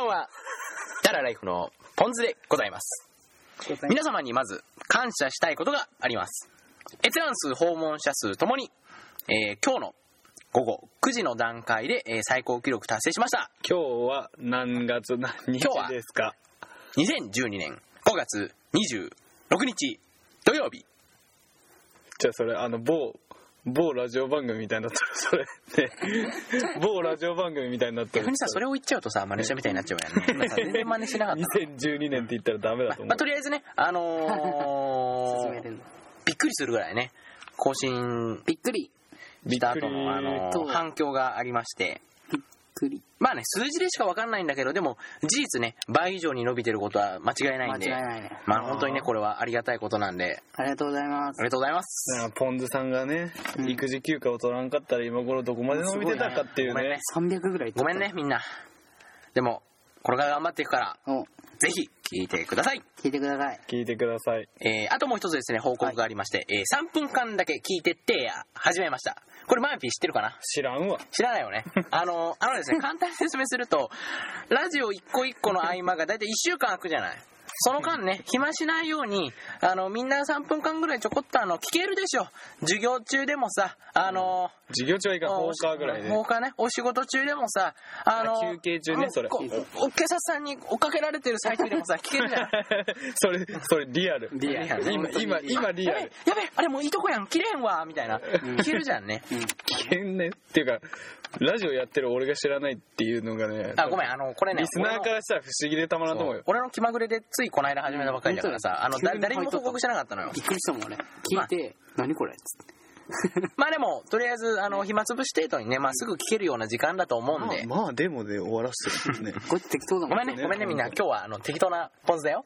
ばんはダラライフのポンズでございます。皆様にまず感謝したいことがあります。閲覧数訪問者数ともに、えー今日の午後9時の段階で、えー最高記録達成しました。今日は何月何日ですか？2012年5月26日土曜日。じゃあそれあの某某ラジオ番組みたいになってるそれね 某ラジオ番組みたいになってる。逆にさそれを言っちゃうとさ真似したみたいになっちゃうよね。今さ全然真似しなかった。2012年って言った。らダメだと思う、まあ、とりあえずねあのー びっくりするぐらいね更新びっくり。した後の、あの反響がありましてくり。まあね数字でしか分かんないんだけどでも事実ね倍以上に伸びてることは間違いない間違いんでないね。まあ本当にねこれはありがたいことなんで。ありがとうございます。ありがとうございます。ポンズさんがね、うん。育児休暇を取らんかったら今頃どこまで伸びてたかっていうごめんねね300ぐらいごめんねみんな。でもこれから頑張っていくからお。ぜひ聞いてください。聞いてください。聞いてください。えーあともう一つですね報告がありまして、えー3分間だけ聞いてってや始めました。これマーピー知ってるかな？知らんわ。知らないよね。あのあのですね簡単に説明するとラジオ一個一個の合間が大体1週間空くじゃない？その間ね暇しないようにあのみんな3分間ぐらいちょこっとあの聞けるでしょ。授業中でもさあの授業中はいいか放課ぐらいで。放課ね。お仕事中でもさあのあ休憩中ねそれ。こおお警察さんに追っかけられてる最中でもさ 聞けるじゃん。それそれリアル。リアル。今今今リアル。やべあれもういいとこやん。切れんわみたいな。聞けるじゃんね。危険ね。っていうかラジオやってる俺が知らないっていうのがねあごめんあのこれねリスナーからしたら不思議でたまらんと思うよ。俺の気まぐれでついこの間始めたばっかりだからさ、あの誰にも報告してなかったのよ。びっくりしたもん俺。聞いて何これっつって まあでもとりあえずあの暇つぶし程度にね、まあ、すぐ聞けるような時間だと思うんで、まあまあでもで終わらせてるね。こいつ適当だもんごめんね。ごめんねみんな。今日はあの適当なポンズだよ。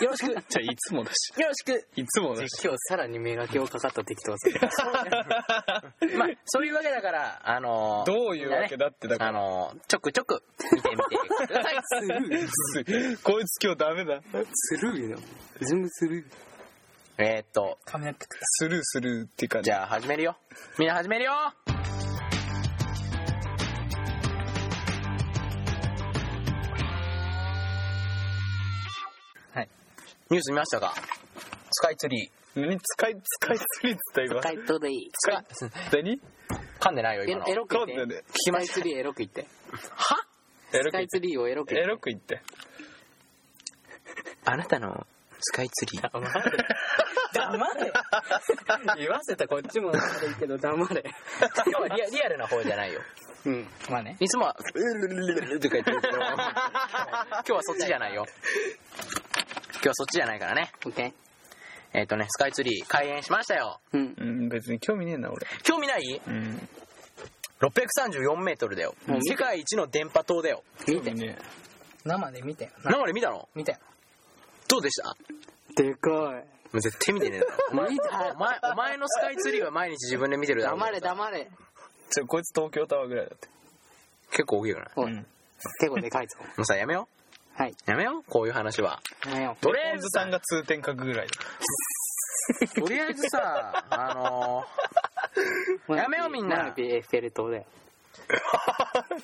よろしく。よじゃあいつもだし。ろしく。いつもだし。今日さらに磨きをかかった適当さ。まあそういうわけだからあのどういうわけだってだかあらのちょくちょく見てみてください。こいつ今日ダメだ。スルーよ。全部スルーえーっと。スルースルーっていうかじゃあ始めるよ。みんな始めるよ。はい。ニュース見ましたか？スカイツリー。何使い使いツリーっつった今。カイトでいい使い何？噛んでないよエ今の。ロエロく言って。噛んでねスカイツリーエロく言って。は？スカイツリーをエロくエ言って。ロく言って。あなたのスカイツリー。黙れ。黙れ。言わせたこっちも悪いけど黙れ。今日はリアリアルな方じゃないよ。うん。まあね。いつもは「うるるるるる」とか言ってるけど今日はそっちじゃないよ。今日はそっちじゃないからね。オッケえっ、とねスカイツリー開園しましたよ。ーうん。うん別に興味ねえな俺。興味ない？うん。634メートルだよ。もう見世界一の電波塔だよ。見て。生で見てよ生で見たの？見てどうでした？でかい。もう絶対見てねえだろお前見たお前 お前のスカイツリーは毎日自分で見てるだろ。黙れ黙れ。えちょこいつ東京タワーぐらいだって。結構大きいよねおいうん。結構でかいぞ。もうさやめよはい。うやめようこういう話は。やめよとりあえずポンズさんが通天閣ぐらいだ。とりあえずさあのう。やめようみんな。マナピエッフェル塔だよ。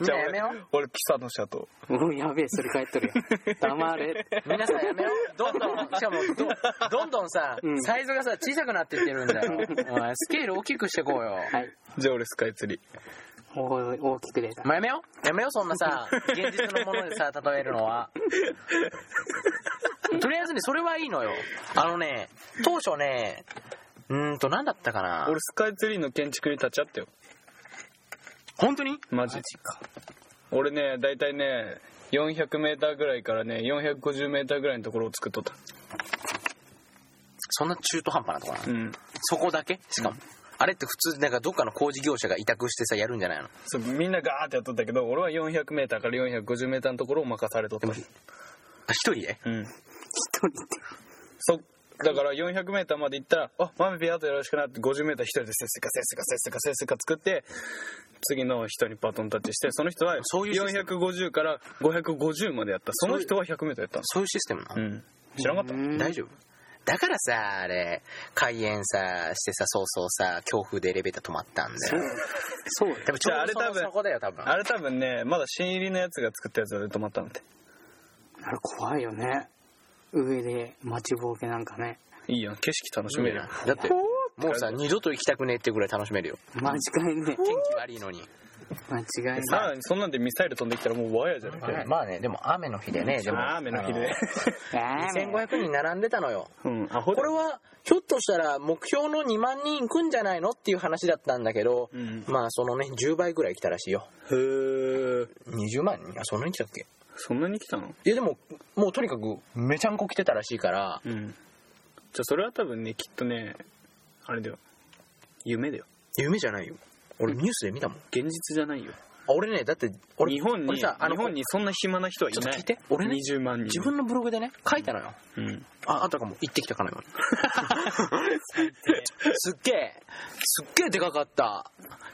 みんなやめよ俺俺ピサのシャトもうやべえ、それ帰っとるよ。黙れ。みんなさやめよう。どんどんしかもどどんどんさ、うん。サイズがさ小さくなってってるんだよ。お前スケール大きくしてこうよ。はい。じゃあ俺スカイツリー。お大きく出た。もうやめよう。やめようそんなさ現実のものでさ例えるのは。とりあえずねそれはいいのよ。あのね当初ねうーんと何だったかな。俺スカイツリーの建築に立ち会ったよ本当に？マジ俺ね大体ね 400m ぐらいからね 450m ぐらいのところを作っとった。そんな中途半端なとこなの？うん。そこだけ？しかも、あれって普通なんかどっかの工事業者が委託してさやるんじゃないの？そうみんなガーってやっとったけど俺は 400m から 450m のところを任されとった。あ一人で？うん。一人って。そだから 400m まで行ったら「あマメピアとよろしくな」って 50m 一人でせっせかせっせかせっせかせっせか作って次の人にバトンタッチしてその人はそういうシステ450から550までやった。その人は 100m やったそういうシステムなの、うん。知らなかった？うん。大丈夫。だからさ、あれ、開園さ、してさ、そうそうさ、強風でエレベーター止まったんだよ。そう。でもちょう。どそのじゃああれ多分そこだよ、多分。あれ多分ねまだ新入りのやつが作ったやつで止まったのって。あれ怖いよね上で待ちぼうけなんかね。いいやん景色楽しめるやん。だって、もうさ、二度と行きたくねえってぐらい楽しめるよ。間違いね天気悪いのに。間違いないさらにそんなんでミサイル飛んできたらもうワイヤじゃない。まあね、でも雨の日でね、でも。雨の日で。あー2500人並んでたのよ。うんアホこれは、ひょっとしたら目標の2万人行くんじゃないのっていう話だったんだけど、うん。まあそのね、10倍ぐらい来たらしいよ。へえ20万人？あ、そんなに来たっけ？そんなに来たの？いやでも、もうとにかくめちゃんこ来てたらしいから、うんじゃあそれは多分ねきっとねあれだよ夢だよ夢じゃないよ。俺ニュースで見たもん。現実じゃないよあ俺ね、だって、俺日本に俺さ、あの日本にそんな暇な人はいないちょっと聞いて俺ね20万人自分のブログでね、書いたのよ。うんあ、あたかも行ってきたかのように。すっげえ、すっげえでかかった。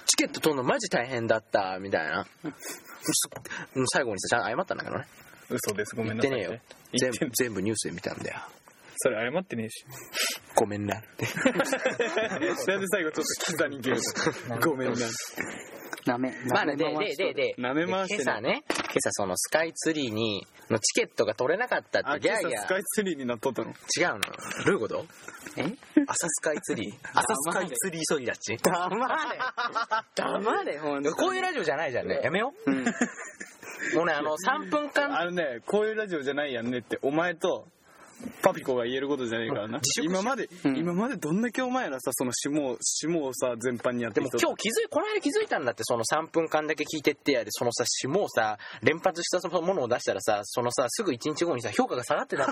チケット取るのマジ大変だった、みたいな。す 最後にさ、ちゃんと謝ったんだけどね。嘘ですごめ言っんなさいてねえよ。全部、全部ニュースで見たんだよ。それ謝ってねえし。ごめんな。って。なんで最後ちょっとキザに切るのごめんな。ダメまあね、で、で、で、で、舐め回してね今朝ね、今朝そのスカイツリーに、のチケットが取れなかったってギャーギャー。スカイツリーになっとったの。違うの？どういうこと？え？朝スカイツリー？朝スカイツリー急ぎだっち？黙れ。黙れほんとこういうラジオじゃないじゃんね。やめよう。うん。もうね、あの、3分間、あのねこういうラジオじゃないやんねってお前とパピコが言えることじゃねえからな。今まで、うん。今までどんだけお前らさその下を下をさ全般にやってでも今日気づい、この間気づいたんだって、その3分間だけ聞いてってやで、そのさ、下をさ、連発したそのものを出したらさ、そのさ、すぐ1日後にさ、評価が下がってた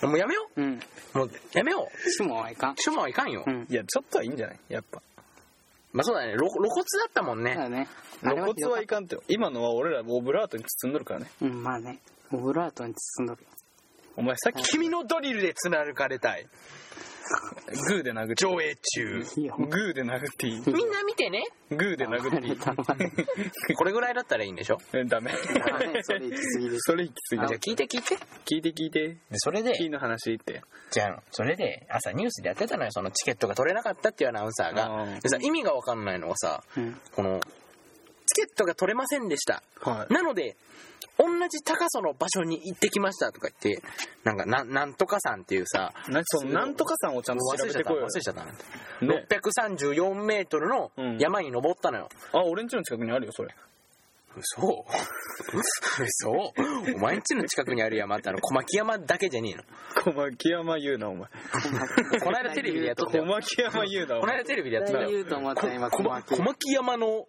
と もうやめよう。ん。う。もうやめよう。しもはいかん。シュモはいかんよ。うん。いやちょっとはいいんじゃない？やっぱ。まあそうだね、露露骨だったもんね。だね。露骨はいかんって今のは俺らオブラートに包んどるからね。うんまあね。オブラートに包んどるお前さっき君のドリルで貫かれたい。グーで殴って。上映中。グーで殴っていい。みんな見てね。グーで殴っていい。これぐらいだったらいいんでしょ？えダメ。それ行き過ぎです。それ行き過ぎじゃあ聞いて聞いて。聞いて聞いて。で、それで。キーの話って。じゃあ、それで朝ニュースでやってたのよ、そのチケットが取れなかったっていうアナウンサーあが。ーでさ、意味がわかんないのがさ、うん。この、チケットが取れませんでした。はいなので、同じ高さの場所に行ってきましたとか言って、なんか、ななんとかさんっていうさ、なそのなんとかさんをちゃんと調忘れちゃった、べてこいよ忘れちゃったな。ね634メートルのうん山に登ったのよ。あ俺んちの近くにあるよそれ嘘？嘘？お前んちの近くにある山ってあの、小牧山だけじゃねえの。小牧山言うなお前この間テレビでやっとった小よ。牧山言うなお前この間テレビでやってたよ。小牧山の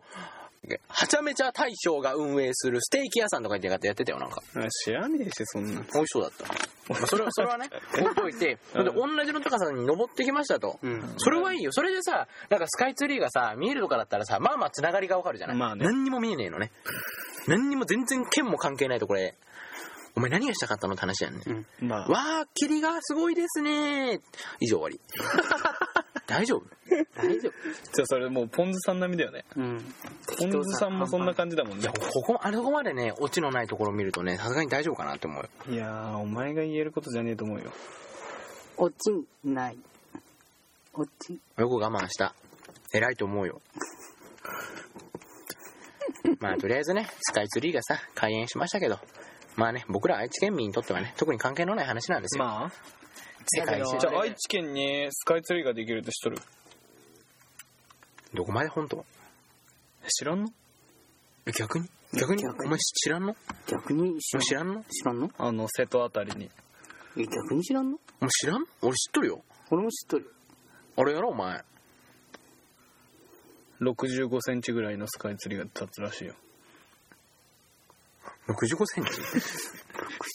はちゃめちゃ大将が運営するステーキ屋さんとか言ってやってたよなんか。あ知らねえしそんな。美味しそうだった。まあそれはそれはね置いといてそれで同じの高さに登ってきましたと、うん。それはいいよ。それでさなんかスカイツリーがさ見えるとかだったらさまあまあつながりがわかるじゃない、まあね。何にも見えねえのね。何にも全然剣も関係ないとこれお前何がしたかったのって話やんね、うん。まあ。わあ霧がすごいですね以上終わり大丈夫？大丈夫。じゃあそれもうポンズさん並みだよね。うん。ポンズさんもそんな感じだもんね。いやここあれここまでねオチのないところを見るとねさすがに大丈夫かなって思うよ。いやーお前が言えることじゃねえと思うよ。落ちない。落ちよく我慢した。偉いと思うよ。まあとりあえずねスカイツリーがさ開園しましたけど。まあね僕ら愛知県民にとってはね特に関係のない話なんですよ、まあ世界中じゃあ愛知県にスカイツリーができるって知っとる？どこまで本当？知らんの？え逆に？逆に？逆に。お前知らんの？お逆に知らん前知らんの？知らんの？あの瀬戸あたりに。え逆に知らんの？お前知らん？俺知っとるよ。俺も知っとるあれやろお前。65センチぐらいのスカイツリーが立つらしいよ。65センチ？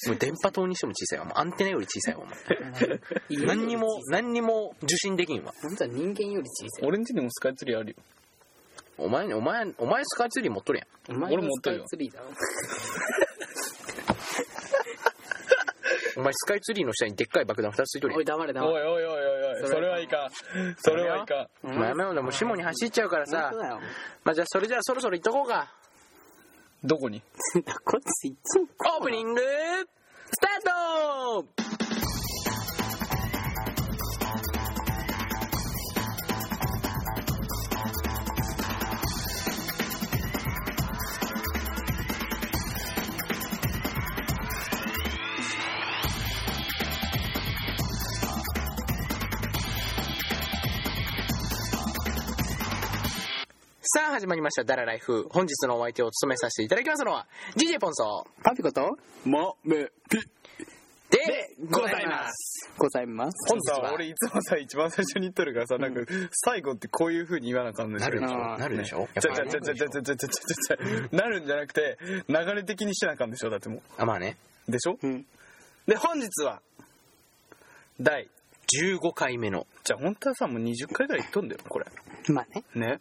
もう電波塔にしても小さいわ。もうアンテナより小さいわもう何にも何にも受信できんわ。本当は人間より小さい。俺んちにもスカイツリーあるよ。お前お前お前スカイツリー持っとるやん。お前俺持ってるよ。のスカイツリーだろお前スカイツリーの下にでっかい爆弾2つついとるやん。おい黙れおい黙れ。おいおいおいおい。それはいかん。それはいかん。おまあやめようでも下に走っちゃうからさ。まあじゃあそれじゃあそろそろ行っとこうかどこに？こいついつも。オープニングスタートさあ始まりました。ダラライフ。本日のお相手を務めさせていただきますのは DJ ポンソ。パピコとまめぴでございます。ございます。本さ俺いつもさ一番最初に言っとるからさなんか最後ってこういう風に言わなあかんのでしょなるでしょ？なるでしょ？やっちゃちゃちゃちゃちゃちゃちゃちゃちゃなるんじゃなくて流れ的にしなあかんでしょ？だってもあまあね。うでしょ？うん。で本日は第15回目の。じゃあ本当はさもう20回ぐらい言っとんだよこれ。まあね。ね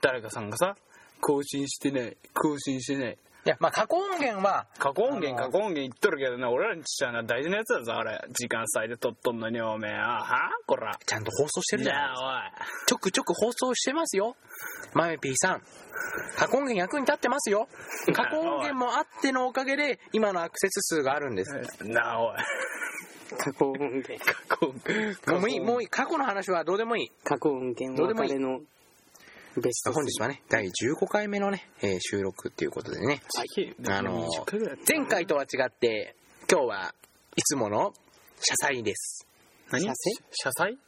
誰かさんがさ更新してない更新してないいやまあ過去音源は過去音源過去音源言っとるけどな俺らにちっちゃな大事なやつだぞあれ。時間差で撮っとんのにおめえあはこら。ちゃんと放送してるじゃないですかあちょくちょく放送してますよ。マメピーさん。過去音源役に立ってますよ。過去音源もあってのおかげで今のアクセス数があるんです。なあおい。過去音源。過去音。源もういいもういい。過去の話はどうでもいい。過去音源どうでもいい。別れの本日はね第15回目のね、えー収録っていうことでね。あの20回ぐらいやって前回とは違って今日はいつもの車載です。何？車載？車載？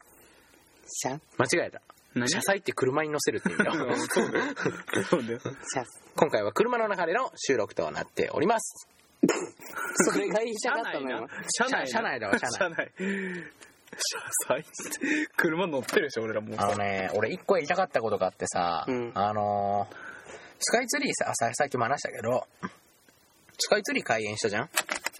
シャ間違えた。何？車載って車に乗せるって意味だ。うんそうだ今回は車の中での収録となっております。それが言いたかったのよ。車内な。車内だわ車内車内車乗ってるでしょ俺らもう。あのね俺一個言いたかったことがあってさ、うん。あのースカイツリーさささっきも話したけどスカイツリー開園したじゃん？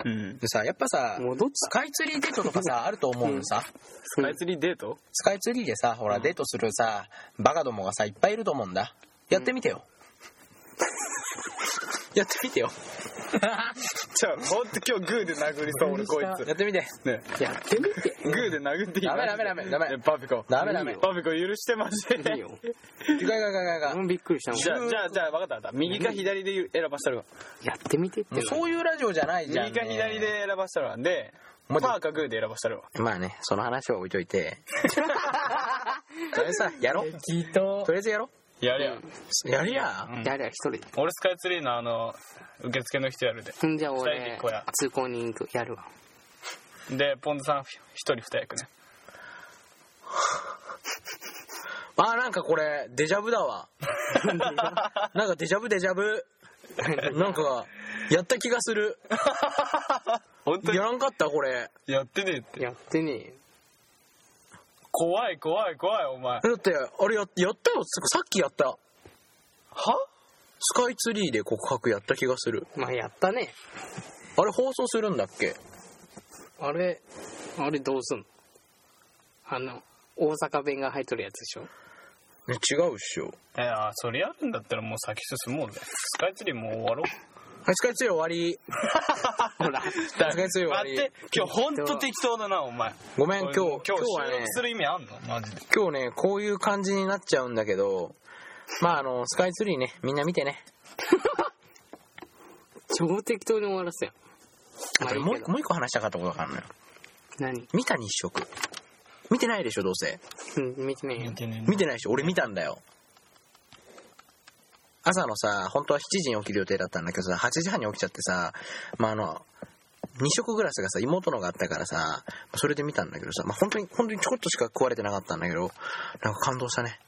うん。でさやっぱさ戻っスカイツリーデートとかさ あると思うのさ、スカイツリーデート？スカイツリーでさほらデートするさバカどもがさいっぱいいると思うんだ。やってみてよ、やってみてよ じゃあほんと今日グーで殴りそう俺こいつ。やってみて。ねやってみて。グーで殴っていい？ダメダメダメダメ。ねパピコ。ダメダメ。パピコ許してマジでいいよ。いかいかいかいかもうびっくりしたじゃあじゃあじゃあ分かった分かった。右か左で選ばしたるわ。やってみてってそういうラジオじゃないじゃん、右か左で選ばしたるわ。でパーかグーで選ばしたるわ。まあねその話は置いといて。とりあえずさやろう。とりあえずやろやれやうやりやうん。やれや一人。で。俺スカイツリーのあの受付の人やるで。んじゃあ二人で俺通行人行くやるわ。でポンズさん一人二役ね。あーなんかこれデジャブだわ。なんかデジャブデジャブ。なんかやった気がする。本当やらんかったこれ。やってねえって。やってねえよ。怖い怖い怖いお前。だってあれややったよ。さっきやった。は？スカイツリーで告白やった気がする。まあやったね。あれ放送するんだっけ？あれ、あれどうすんの？あの、大阪弁が入っとるやつでしょ？ね違うっしょ。いやそれやるんだったらもう先進もうぜスカイツリーもう終わろうはいスカイツリー終わり。ほら。スカイツリー終わり。待って今日ほんと適当だなお前。ごめん今日今日はね収録する意味あんの？マジで。今日ねこういう感じになっちゃうんだけどまああのスカイツリーねみんな見てね。超適当に終わらせよ。まあいいけど。もうもう一個話したかったことがあるのよ。何？見た日食。見てないでしょどうせ。うん、見てねえよ。見てないでしょ。俺見たんだよ朝のさ本当は7時に起きる予定だったんだけどさ8時半に起きちゃってさまああの2食グラスがさ妹のがあったからさそれで見たんだけどさ、まあ、本当に本当にちょこっとしか食われてなかったんだけどなんか感動したね。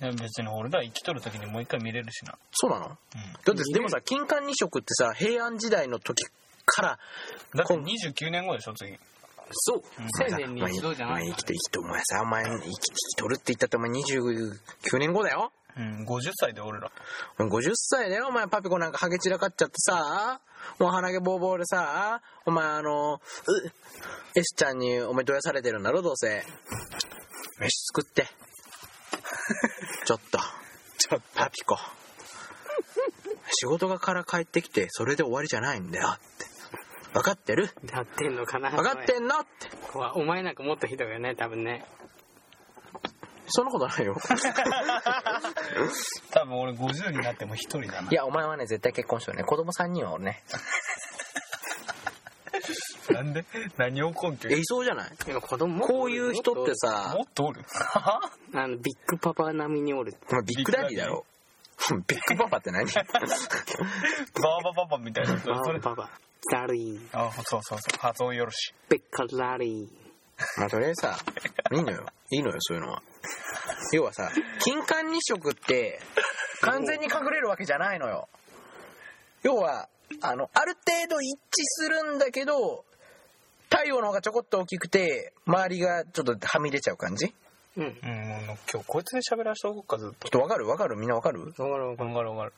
いや別に俺ら生きとる時にもう一回見れるしな。そうなの？だってでもさ金環日食ってさ平安時代の時からだって29年後でしょ次。そう。1000年にお前一度じゃない生きて生きてお前さお前生き生きとるって言ったってお前29年後だようん50歳で俺ら。50歳だよ。お前パピコなんかハゲ散らかっちゃってさ。もう鼻毛ボーボーでさ。お前あのう S ちゃんにお前どやされてるんだろどうせ。飯作って。ちょっと。ちょっパピコ。仕事がから帰ってきてそれで終わりじゃないんだよ。って。分かってる？やってんのかな分かってんの？って。怖い。お前なんかもっとひどいよね、多分ね。そんなことないよ。多分俺50になっても一人だな。いやお前はね絶対結婚しようね。子供3人は俺ね。なんで？何を根拠えいそうじゃない？でも子供？こういう人ってさもっとおる。あのビッグパパ並みにおるお前ビッグダディだろ。ビッグパパって何？バーバパパみたいなそれ。パパダリー。あそうそうそう。発音よろし。いベッカラリー。まあとりあえずさいいのよいいのよそういうのは。要はさ金環日食って完全に隠れるわけじゃないのよ。要はあのある程度一致するんだけど太陽の方がちょこっと大きくて周りがちょっとはみ出ちゃう感じ？うん。うん今日こいつに喋らしておこうかずっと。ちょっとわかる？わかる？みんなわかる？わかるわかる。わかるわかる。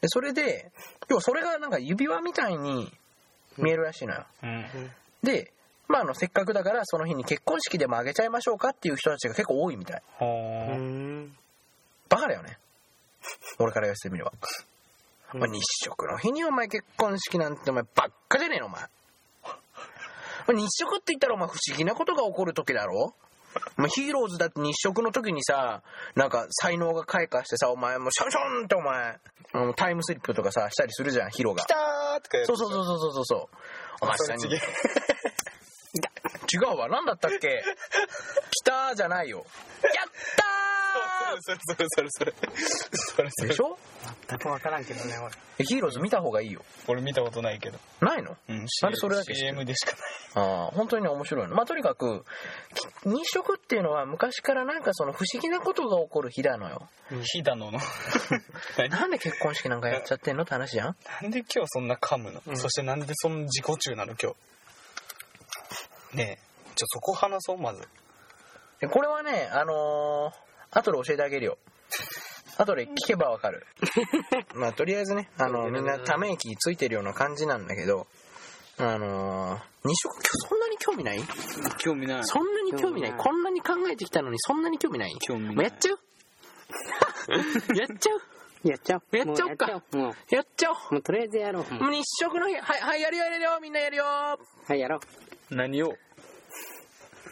でそれで要はそれがなんか指輪みたいに見えるらしいのよ。うん。でまああのせっかくだからその日に結婚式でもあげちゃいましょうかっていう人たちが結構多いみたい。バカだよね。俺から言わせてみれば、お前日食の日にお前結婚式なんてお前ばっかじゃねえのお前。日食って言ったらお前不思議なことが起こる時だろ？お前ヒーローズだって日食の時にさなんか才能が開花してさお前もうシャンシャンってお前あのタイムスリップとかさしたりするじゃんヒロが。来たーとかそうそうそうそうそうそうそう。お前さそれ違うわ。何だったっけ？来たーじゃないよ。やったそれそれそれそれそれ。それーでしょ？全くわからんけどね、俺。えヒーローズ見た方がいいよ。俺見たことないけど。ないの？うんなんでそれだけ CM でしかああ本当にね面白いの。まあとにかくき日食っていうのは昔からなんかその不思議なことが起こる日なのよ。ない飛騨のの。何？なんで結婚式なんかやっちゃってんの？って話じゃん。なんで今日そんな噛むの、うん。そしてなんでそんな自己中なの？今日ねえ。ちょそこ話そうまず。でこれはねあのー後で教えてあげるよ。後で聞けばわかる。まあとりあえずねあのみんなため息ついてるような感じなんだけどあのー日食そんなに興味ない？興味ない。そんなに興味ない？興味ない。こんなに考えてきたのにそんなに興味ない？興味ない。もうやっちゃう？やっちゃう？やっちゃおう。やっちゃおうか。もやっちゃおう。もやっちゃおう。う、もうとりあえずやろう。もうもう日食の日。はいはいやるよやるよみんなやるよ。はい、やろう。何を？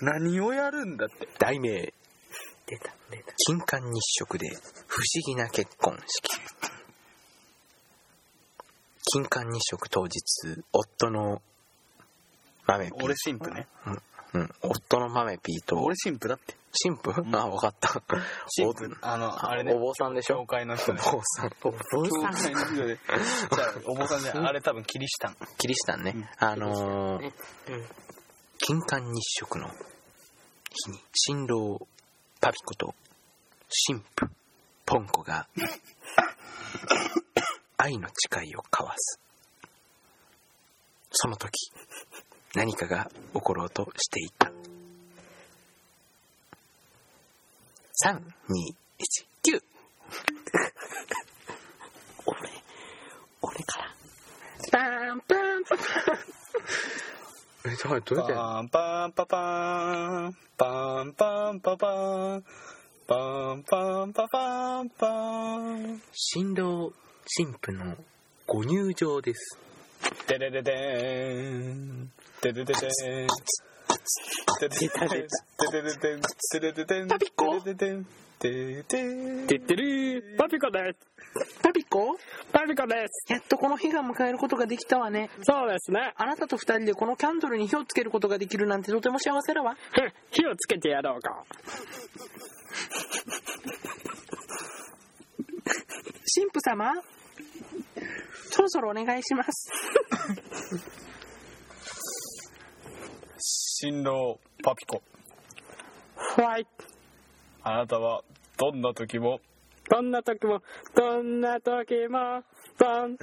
何をやるんだって。題名。出た、出た。金環日食で不思議な結婚式。金環日食当日夫の豆ピー。俺神父ね。うん、夫の豆ピーと俺神父だって神父、あ分かった。神父あのあれね。お坊さんでしょ？教会の人ね。お坊さん。お坊教さん。会の人で。じゃあお坊さんじゃあれ多分キリシタンキリシタンね、あのーね。うん。金環日食の日に新郎パピコと神父ポンコが 愛の誓いを交わす。その時何かが起ころうとしていた3219俺、俺から。パンパンパン。えちょっとどうやってパンパンパパーンパンパンパパーンパンパンパパーンパーン新郎新婦のご入場です。テレレテーンテレレテーンテレレテーンテレレテーンテレレテーンパピコテレレテーンテレテーンててる。パピコです。パピコパピコです。やっとこの日が迎えることができたわねそうですね。あなたと二人でこのキャンドルに火をつけることができるなんてとても幸せだわふん火をつけてやろうか。神父様そろそろお願いします新郎パピコはい。あなたはどんな時もどんな時も、どんな時も、どん。や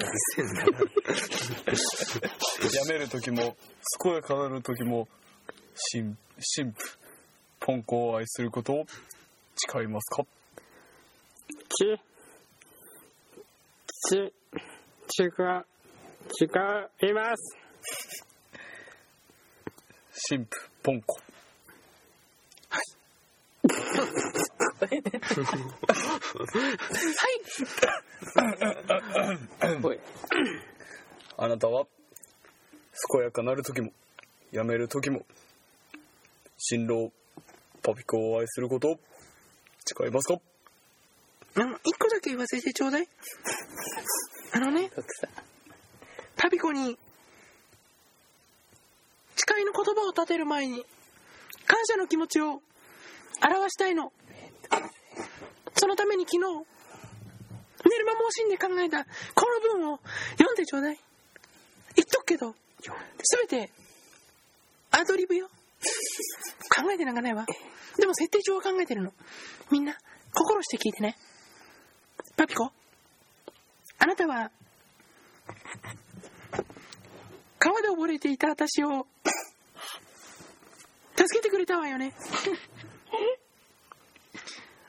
める時も健やかなる時も神神父ポンコを愛することを誓いますか？ち、ち、違う、違います。神父ポンコ。おい。あなたは健やかなる時もやめる時も新郎パピコを愛することを誓いますか？あの一個だけ言わせてちょうだい。あのねパピコに誓いの言葉を立てる前に感謝の気持ちを表したいの。そのために昨日寝る間も惜しんで考えたこの文を読んでちょうだい。言っとくけど全てアドリブよ。考えてなんかないわ。でも設定上は考えてるの。みんな、心して聞いてね。パピコ、あなたは、川で溺れていた私を、助けてくれたわよね。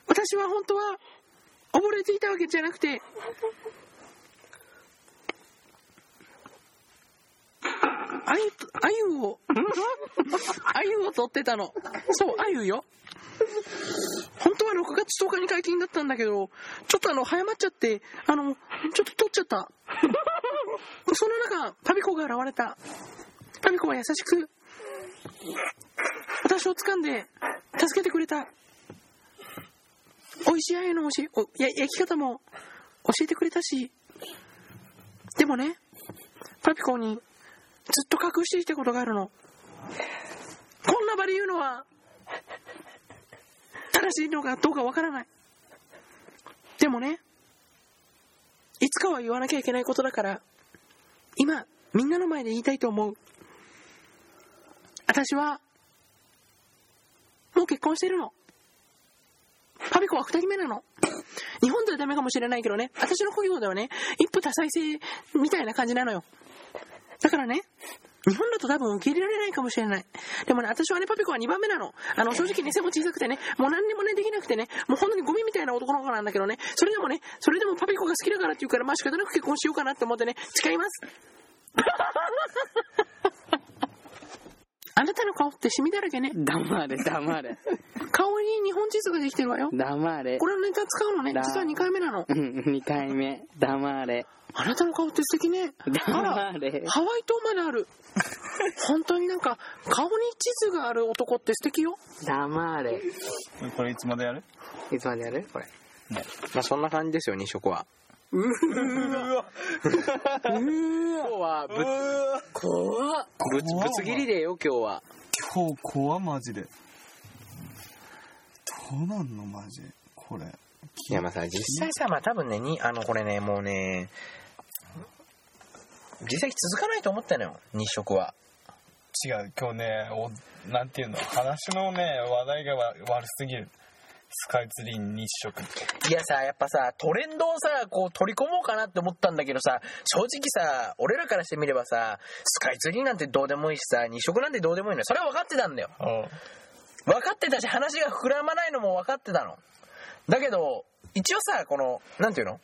私は本当は、溺れていたわけじゃなくて、あゆ、あゆを、あゆを取ってたの。そう、あゆよ。本当は6月10日に解禁だったんだけど、ちょっとあの、早まっちゃって、あの、ちょっと取っちゃった。その中、パピコが現れた。パピコは優しく、私を掴んで、助けてくれた。美味しいあゆのおしおや焼き方も教えてくれたし、でもね、パピコにずっと隠していたことがあるの。こんな場で言うのは、正しいのかどうかわからない。でもね、いつかは言わなきゃいけないことだから、今、みんなの前で言いたいと思う。私は、もう結婚してるの。パピコは二人目なの。日本ではダメかもしれないけどね、私の故郷ではね、一夫多妻制みたいな感じなのよ。だからね、日本だと多分受け入れられないかもしれない。でもね、私はね、パピコは2番目なの。あの、正直ね、背も小さくてね、もう何にもね、できなくてね、もう本当にゴミみたいな男の子なんだけどね、それでもね、それでもパピコが好きだからって言うから、まあ仕方なく結婚しようかなって思ってね、誓います。あなたの顔ってシミだらけね。黙れ、黙れ。顔に日本地図ができてるわよ。黙れこ。れのネタ使うのね、だ実は2回目なの。うん、2回目。黙れ。あなたの顔って素敵ね。あら。ハワイ島まである。本当になんか、顔に地図がある男って素敵よ。黙れ。これいつまでやる？いつまでやる？これ。まあそんな感じですよ、日食は。うわ今日はぶ怖っ。ぶぶつ切りでよ、今日は。今日怖マジでどうなんのマジ？これいや、まあさ、実際さ、まあ多分ね、に、あの、これね、もうね、実際続かないと思ったのよ、日食は。違う今日ねおなんていうの話のね話題がわ悪すぎるスカイツリーに日食いやさ、やっぱさ、トレンドをさ、こう取り込もうかなって思ったんだけどさ、正直さ、俺らからしてみればさ、スカイツリーなんてどうでもいいしさ、日食なんてどうでもいいのよ。それは分かってたんだよ。分かってたし、話が膨らまないのも分かってたの。だけど、一応さ、この、なんていうの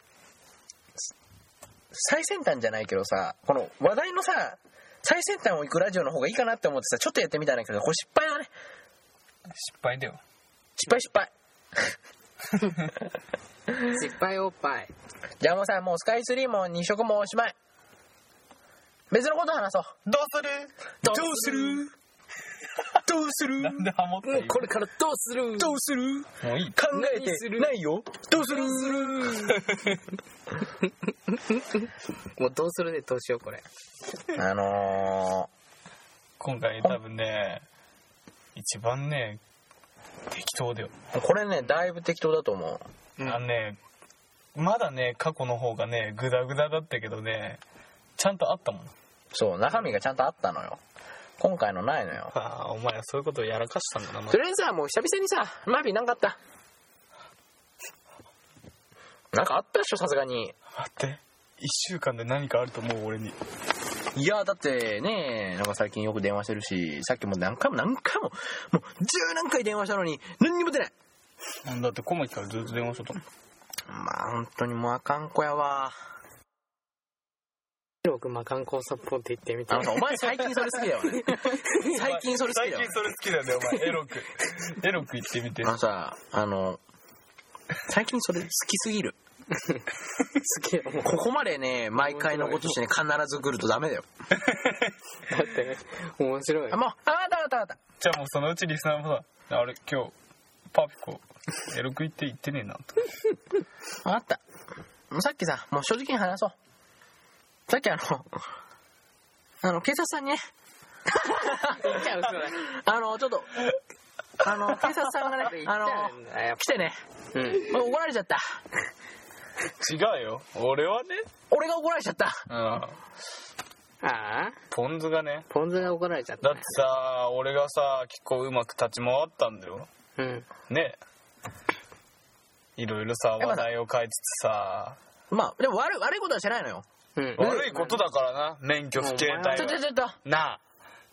最先端じゃないけどさ、この話題のさ、最先端を行くラジオの方がいいかなって思ってさ、ちょっとやってみたんだけど、これ失敗だね。失敗だよ失敗失敗。失敗おっぱい。じゃあもうさ、もうスカイツリーも日食もおしまい。別のこと話そう。どうする？どうする？どうする？なんでハモった？これからどうする？どうする？もういい。考えてないよ。どうする？もうどうするでどうしよう、これ。あの今回多分ね一番ね適当だよ、ー、これね、だいぶ適当だと思う。うん。あのねまだね過去の方がねグダグダだったけどねちゃんとあったもん。そう、中身がちゃんとあったのよ。今回のないのよ。ああお前はそういうことをやらかしたんだな、まそれにさ、もう久々にさ、マービーなんかあったなんかあったでしょ、さすがに。待って1週間で何かあると思う俺にいや、だってね、なんか最近よく電話してるし、さっきも何回も何回も、もう十何回電話したのに、何にも出ない。だって小牧からずっと電話しとったもんまあ、本当にもうあかん子やわ。僕、魔漢光サポート行ってみてあ。のさ、お前 最近それ好きだよね。最近それ好きだよ近。それ好きなんだよお前エロくエロく言ってみてあのさ、あの、最近それ好きすぎる。好きだもん。ここまでね、毎回のことしてね、必ず来るとダメだよ。だってね、面白いあ、。もう、あ、わかったわかったわかっじゃあもうそのうちリスナーもさあれ今日パピコエロく言って言ってねえなとた。わかった。もうさっきさ、もう正直に話そう。さっきあの、あの、警察さんにね、言っちゃう、それ。あの、ちょっと、あの、警察さんがね、あの、来てね、うん。怒られちゃった。違うよ。俺はね。俺が怒られちゃった。うん。ああ。ポン酢がね。ポン酢が怒られちゃっただって。さ俺がさ結構うまく立ち回ったんだよ。うん。ね。いろいろさぱ話題を変えつつさ。まあでも悪い悪いことはしてないのようん。悪いことだからな。免許不携帯ちょちょちょっと。なあ。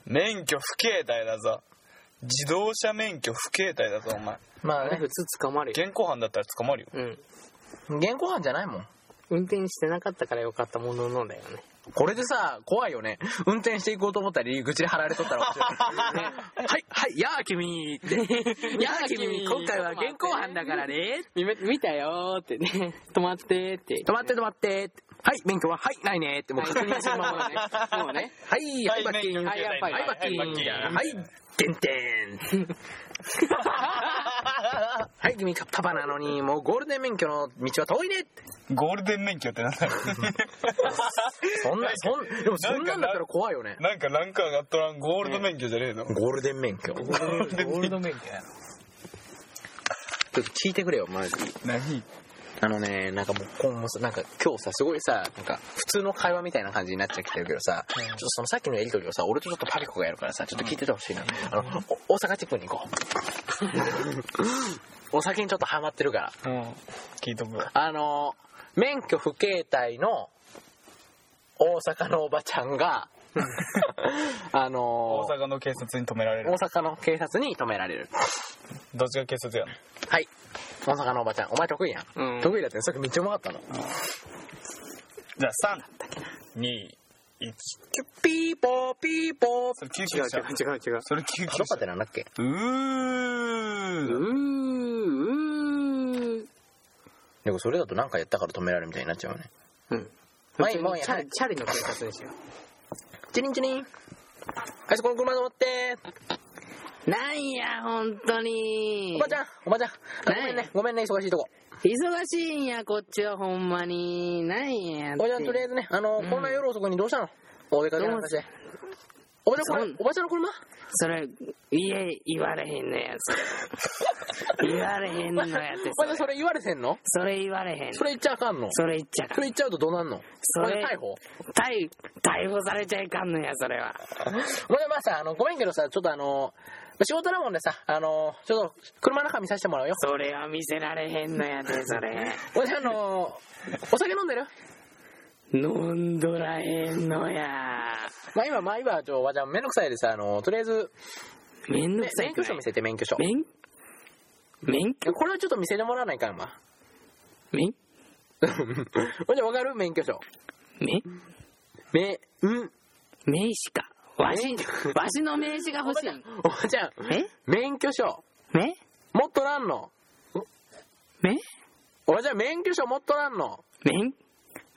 免許不携帯だぞ。自動車免許不携帯だぞお前。まあね。普通捕まるよ。現行犯だったら捕まるよ。うん。現行犯じゃないもん。運転してなかったからよかったもののだよね。これでさ怖いよね。運転していこうと思ったら口で貼られとったら面白い、ね、はいはいやあ君。っ てやあ君。今回は現行犯だからね。見め見たよーってね。止まってーって。止まって止まってはい免許ははいないねってもう確認するままね。もうね。はいはいバッキンはいバッキンはいてんてんはい 君パパなのにもうゴールデン免許の道は遠いね。ゴールデン免許ってなんだよ。そんなそんでもそんなんだったら怖いよね。なんかランク上がっとらんゴールド免許じゃねえの、ゴールデン免許。ちょっゴールド免許。やな。と聞いてくれよマジ何？あのね、なんかもう今後さ、なんか今日さ、すごいさ、なんか普通の会話みたいな感じになっちゃってるけどさ、ちょっとそのさっきのやりとりをさ、俺とちょっとパリコがやるからさ、ちょっと聞いててほしいな。あの、お大阪チップに行こう。お酒にちょっとハマってるから。うん聞いとくわあの、免許不携帯の大阪のおばちゃんが、あの大阪の警察に止められる大阪の警察に止められる。どっちが警察やの？はい。大阪のおばちゃん、お前得意やん。うん得意だってさっきめっちゃうまかったの。じゃあ321ピーポーピーポー。それ救違う急車違う違う違う。それ救急どってなんだっけ？ううーー、うー。でもそれだと何かやったから止められるみたいになっちゃうよね。うん。まあいいもういいチャリ、の警察にしよチリンチリン。はい、そこの車乗って。う。なんや、本当におばちゃん、おばちゃん。あごめんね、ごめんね、忙しいとこ。忙しいんや、こっちはほんまに。なんや。おばちゃん、とりあえずね、あの、うんこんな夜遅くにどうしたのお出かけ。おばちゃん、おばちゃんの車？それ、家言われへんのやつ。言われへんのやっておばちゃん、それ言われてんの？それ言われへん。それ言っちゃあかんの？それ言っちゃかそれ言っちゃうとどうなんの？それ逮捕？逮逮捕されちゃいかんのや、それは。おばちゃん、まあさ、あの、ごめんけどさ、ちょっとあの、仕事なもんでさ、あの、ちょっと車の中見させてもらうよ。それは見せられへんのやで、それ。おばちゃん、あの、お酒飲んでる？飲んどらへんのや。まあ今、まあ今、ちょ、おばちゃんめんどくさいでさ、あの、とりあえず、めんどねくさい免許証見。せて、免許証。免免許？これはちょっと見せてもらわないかんわ。免？ほんじゃわかる？免許証。免め、ん、名刺か。わしわしの名刺が欲しい。おばちゃん、え免許証。め？持っとらんの。め？おばちゃん、免許証持っとらんの。免？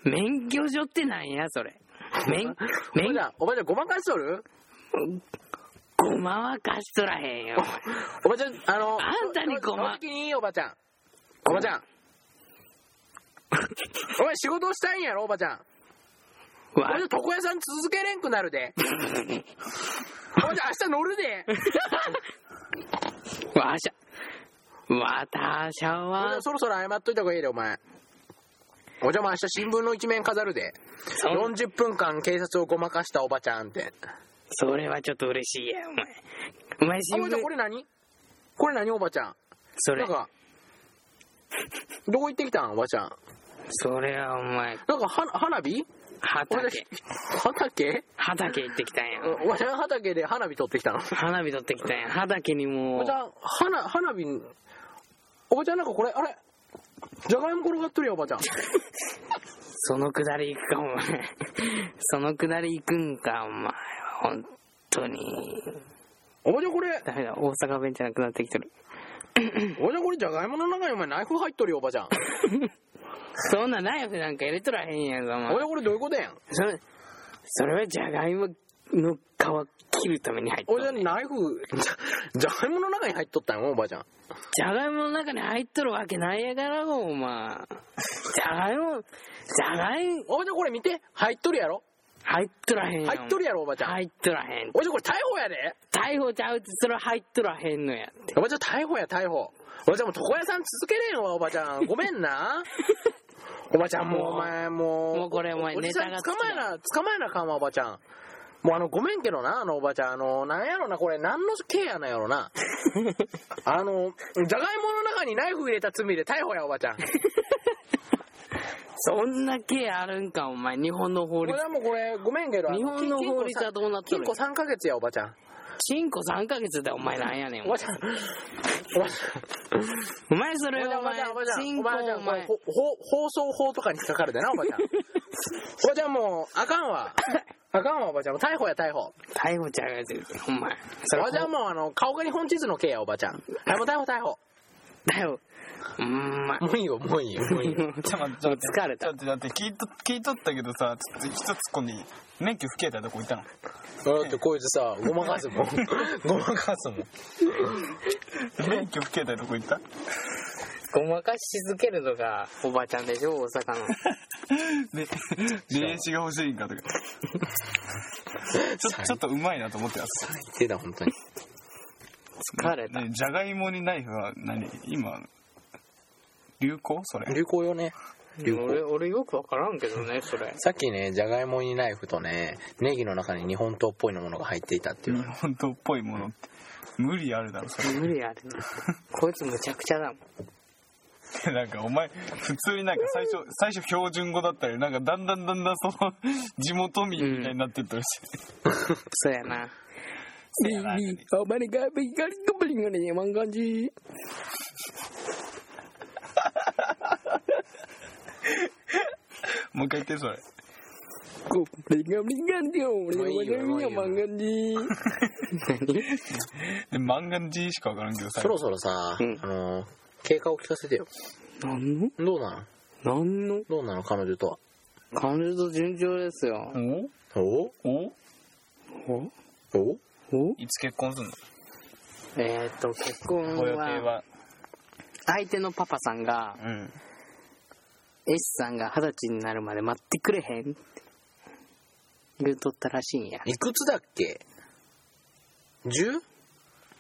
免許証ってなんや、それ。免おば免おばちゃん、ごまかしとる？ごまはかしとらへんよ。おばちゃん、あの、あんたにごま正直にいいおばちゃん。おばちゃん。お前仕事したいんやろ、おばちゃん。おわばちゃん、床屋さん続けれんくなるで。おばちゃん、明日乗るで。わしゃ、わたしゃはん、、そろそろ謝っといた方がいいで、お前。おじゃま明日新聞の一面飾るで。そ40分間警察をごまかしたおばちゃんって。それはちょっと嬉しいや、お前。お前あ、新おばちゃん、こ聞、れ何？これ何？おばちゃん。それなん、か、どこ行ってきたん？おばちゃん。それはお前、なんか、は花火？畑畑？畑行ってきたんや。おばちゃん畑で花火取ってきたの花火取ってきたんや。畑におもばちゃん、花、花火、おばちゃんなんかこれ、あれ？じゃがいも転がっとるよ、おばちゃん。そのくだり行くか、お前。そのくだり行くんか、お前。本当に。おばちゃんこれ、ダメだ、大阪弁じゃなくなってきてる。おばちゃんこれじゃがいもの中にお前ナイフ入っとるよ、おばちゃん。そんなナイフなんか入れとらへんやんか、お前おばちゃんこれどういうことやんそれ、それはじゃがいもの皮切るために入っとおばちゃる、んナイフ、じゃがいもの中に入っとったん？よ、おばちゃん。じゃがいもの中に入っとるわけないやから、お前。じゃがいも、じゃがいも、おばちゃんこれ見て、入っとるやろ？入っとらへんやん。入っとるやろ、おばちゃん？入っとらへん。おばちゃんこれ逮捕やで。逮捕ちゃうって、それ入っとらへんのや。おばちゃん逮捕や、逮捕。おばちゃんもう床屋さん続けれんわ、おばちゃん。ごめんな。おばちゃんもうお前もう。もうこれお前ネタが捕まえな、捕まえなあかんわ、おばちゃん。もうあの、ごめんけどな、あのおばちゃん、あの、なんやろな、これ、何のケアなんやろな。あの、じゃがいもの中にナイフ入れた罪で逮捕や、おばちゃん。そんな刑あるんか、お前。日本の法律これ。はもうこれ、ごめんけど、日本の法律はどうなっとる禁錮3ヶ月や、おばちゃん。チンコ3ヶ月でお前なんやねん。おばちゃん。おばちゃん。お前それお前おばちゃん、おばちゃん、チンコおばちゃん、お前放送法とかに引っかかるでな、おばちゃん。おばちゃんもう、あかんわ。あかんわ、おばちゃん。もう逮捕や、逮捕。逮捕ちゃうやつお前それおばちゃんもう、あの、顔が日本地図の刑や、おばちゃん。はい、もう逮捕、逮捕。だようんまもういいよ、もういいよ、もういいよ。ちょっと待って、ちょっと待って疲れたちょっと待って、聞いと、聞いとったけどさ、ちょっと一つ突っ込んでいい免許不携帯どこ行ったの？だってこいつさ、ごまかすもん。ごまかすもん。免許不携帯どこ行った？ごまかし続けるのがおばちゃんでしょ大阪ので、霊視が欲しいんかとか。ちょちょっとうまいなと思ってます。言ってた、本当に。疲れたねじゃがいもにナイフは何？今、流行？それ。流行よね。流行俺俺よくわからんけどねそれさっきね、じゃがいもにナイフとね、ネギの中に日本刀っぽいのものが入っていたっていう日。本刀っぽいものって。無理あるだろ、それ。無理あるねこいつむちゃくちゃだもん なんかお前、普通になんか最初、最初標準語だったり、なんかだんだんだんだんその、地元民みたいになってったりして。そうやな。せやな。お前がビガリゴブリンがねマンガンジ もう一回言って、それ。リンガブリンガンジ俺もういいよもういいよマンガンジで、漫画の字しかわからんけどさそ。ろそろさ、うん。あの、経過を聞かせてよ。何の？どうなの何の？どうなの彼女とは。彼女と順調ですよ。お？お？お？お？お？お？いつ結婚すんの？えーっと結婚は。相手のパパさんがうん。S さんが二十歳になるまで待ってくれへんって。言うとったらしいんや。いくつだっけ？10?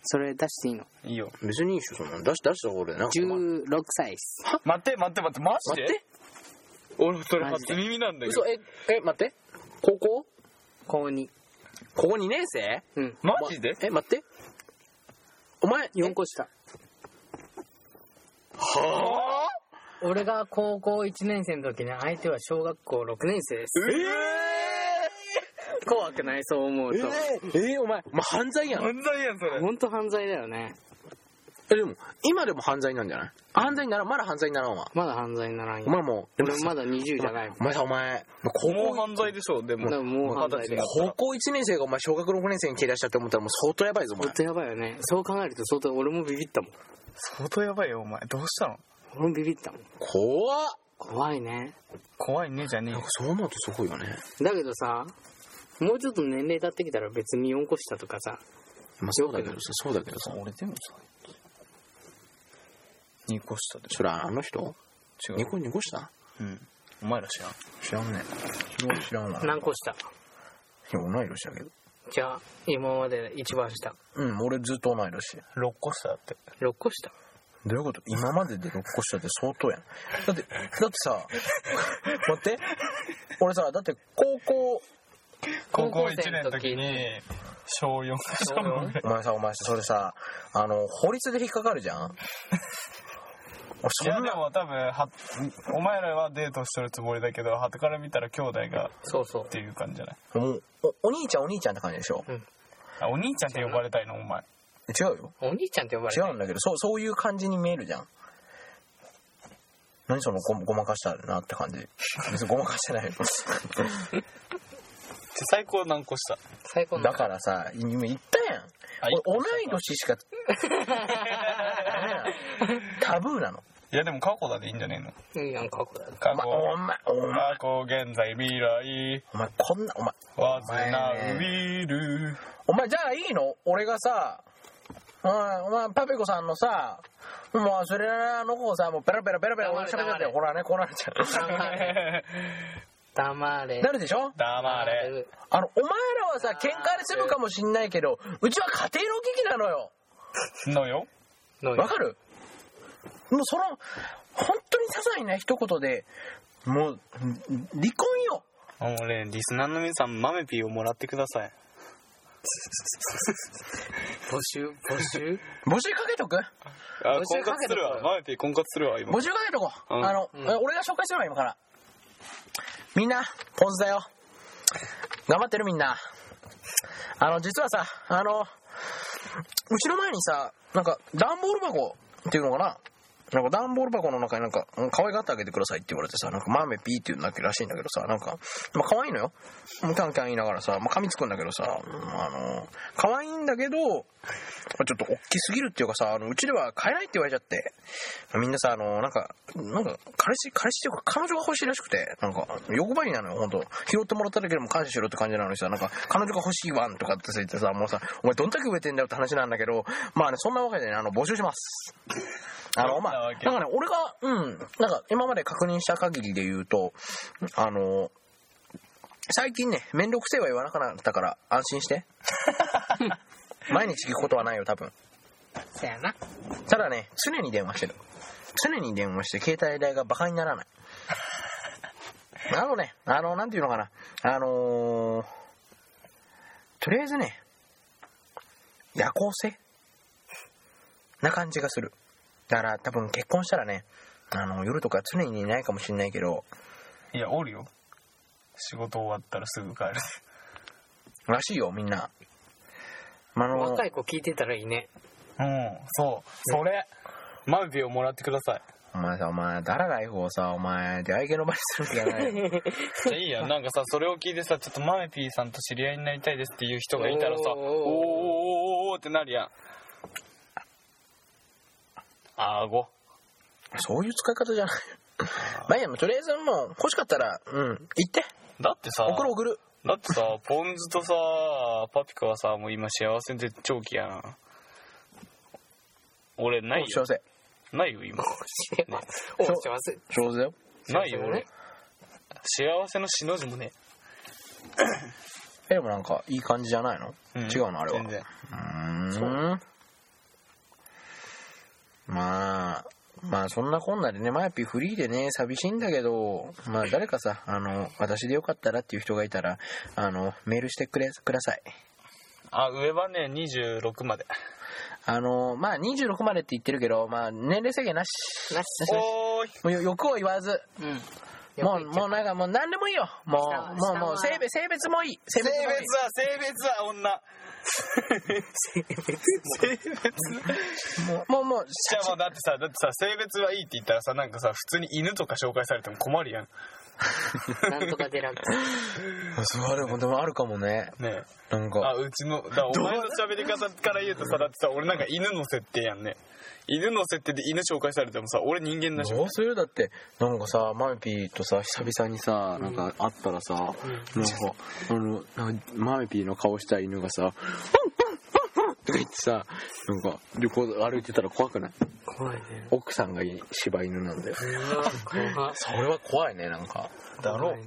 それ出していいの？いいよ。別にいいっしょ、そんなの。出し、出した方でなんか困る。16歳っす待って、待って、待って、マジで？待って。俺、それマジで初耳なんだけど嘘、。え、え、待って。高校？高2ここ2年生？うんマジで？え、待って。お前、4個下は俺が高校1年生の時に相手は小学校6年生です怖くないそう思うえとー、えー、お前、ま犯罪やん。犯罪やん、それ。本当犯罪だよねえ、でも、今でも犯罪なんじゃない？犯罪にならん、まだ犯罪にならんわ。まだ犯罪にならんよお前もう、でもまだ20じゃないもんお前さ、お前、もう高校、もう犯罪でしょ、でも。でももう犯罪だよ高校1年生がお前小学6年生に蹴り出したって思ったらもう相当やばいぞ、お前本。当やばいよねそう考えると相当俺もビビったもん相当やばいよ、お前。どうしたの？俺もビビったもん怖っ怖いね怖いね、じゃねえ。そう思うとすごいよね。だけどさもうちょっと年齢経ってきたら別に4個下とかさまあそうだけどさ、そうだけどさ。俺でもさ、2個下でしそれあの人？ょ。違う。2個2個した？うん。お前ら知らん。知らんね。知らん知らんわ。い何個下や、同い年だけど。じゃあ今まで一番下うん、俺ずっと同い年。6個下だって。6個下？どういうこと？今までで6個下って相当やん。だって、だってさ、待って。俺さ、だって高校、高校1年の時に、小4小四。お前さ、お前さ、それさ、あの、法律で引っかかるじゃん？俺 いやでも多分はお前らはデートしてるつもりだけど旗から見たら兄弟がそうそう。っていう感じじゃない？お、お兄ちゃんお兄ちゃんって感じでしょ？あお兄ちゃんって呼ばれたいのお前。違うよ。お兄ちゃんって呼ばれて違うんだけど、そう、そういう感じに見えるじゃん。何そのごごまかしたなって感じ。別にごまかしてないよ。最高何個下最高の。だからさ、今言ったやん。同い年しか、タブーなの。いやでも過去だでいいんじゃねえの？いいやん過去だよ過お前、お前、お前、過去現在未来。お前こんな、お前、わずなウィル。お前じゃあいいの？俺がさ、お前、お前、パペコさんのさ、もうそれあの子をさ、もうペラペラペラペラ黙れ喋っちゃってよ。ほらね、こうなっちゃう。黙れ。なるでしょ？黙れ。あの、お前らはさ、喧嘩で済むかもしんないけど、うちは家庭の危機なのよ。のよ。のわかる？もうその、本当に些細な一言で、もう、離婚よ。あもうねリスナーの皆さんマメピーをもらってください。募集募集？募集かけとく？あ募集婚活するわ。マメピー婚活するわ今。募集かけとこう、うん。あの、うん。え俺が紹介するわ今からみんなポン酢だよ。頑張ってるみんな。あの実はさあのうちの前にさなんか段ボール箱っていうのかな？なんか段ボール箱の中になんか、可愛がってあげてくださいって言われてさ、なんかマーメピーっていうんだけらしいんだけどさ、なんか、まあ可愛いのよ。キャンキャン言いながらさ、まあ噛みつくんだけどさ、うんあの、可愛いんだけど、まちょっと大きすぎるっていうかさ、あの、うちでは買えないって言われちゃって、みんなさ、あの、なんか、なんか、彼氏、彼氏っていうか彼女が欲しいらしくて、なんか、欲張りなのよ、ほんと。拾ってもらっただけでも感謝しろって感じなのにさ、なんか、彼女が欲しいわんとかって言ってさ、もうさ、お前どんだけ植えてんだよって話なんだけど、まあね、そんなわけでね、あの、募集します。あの、まあ、なんかね、俺が、うん、なんか、今まで確認した限りで言うと、あの、最近ね、めんどくせえは言わなくなったから、安心して。毎日聞くことはないよ、多分。そやなただね、常に電話してる。常に電話して、携帯代がバカにならない。あのね、あの、なんていうのかな。あのーとりあえずね、夜行性？な感じがする。だから多分結婚したらね、あの、夜とか常にいないかもしれないけど、いやおるよ。仕事終わったらすぐ帰る。らしいよ、みんな。まああの、若い子聞いてたらいいね。うんそう。それマメピーをもらってください。お前さ、お前、だらライフをさ、お前、出会い系の場にするんじゃない。よ。じゃあいいや なんかさそれを聞いてさちょっとマメピーさんと知り合いになりたいですっていう人がいたらさおーおーおーおーおーってなるやんあーご。そういう使い方じゃない。まあいいや、もうとりあえずもう、欲しかったら、うん、行って。だってさ送る送る。だってさポン酢とさパピカはさもう今幸せ絶頂期やん俺ないよ。幸せ。ないよ今。お幸せ。幸せだよ。ないよ俺幸せね。幸せのしの字もね。え、でもなんか、いい感じじゃないの、うん。違うのあれは。全然。うーん。まあ、まあそんなこんなでね、マヤピーフリーでね、寂しいんだけど、まあ誰かさ、あの、私でよかったらっていう人がいたら、あの、メールしてくれ、ください。あ上はね26まであの、まあ26までって言ってるけど、まあ年齢制限なし。なしおーいもうよ欲を言わず。うんもう、もうなんかもう何でもいいよ。も下う、もう、もう、性別、性別もいい。性性別。は性別は女 もう、もう、もう、じゃあもうだってさだってさ性別はいいって言ったらさなんかさ普通に犬とか紹介されても困るやん なんとかデラックスそうあるもんでもあるかもね。ねなんか。あうちのだからお前の喋り方から言うとさだってさ俺なんか犬の設定やんね犬の設定で犬紹介されてもさ俺人間だし。どうする？だってなんかさマミピーとさ久々にさなんか会ったらさ、なんかあのなんかマミピーの顔した犬がさ「ワンワンワンワン」とか言ってさなんか旅行歩いてたら怖くない怖いね奥さんが柴犬なんだよそれは怖いねなんかだろ怖いね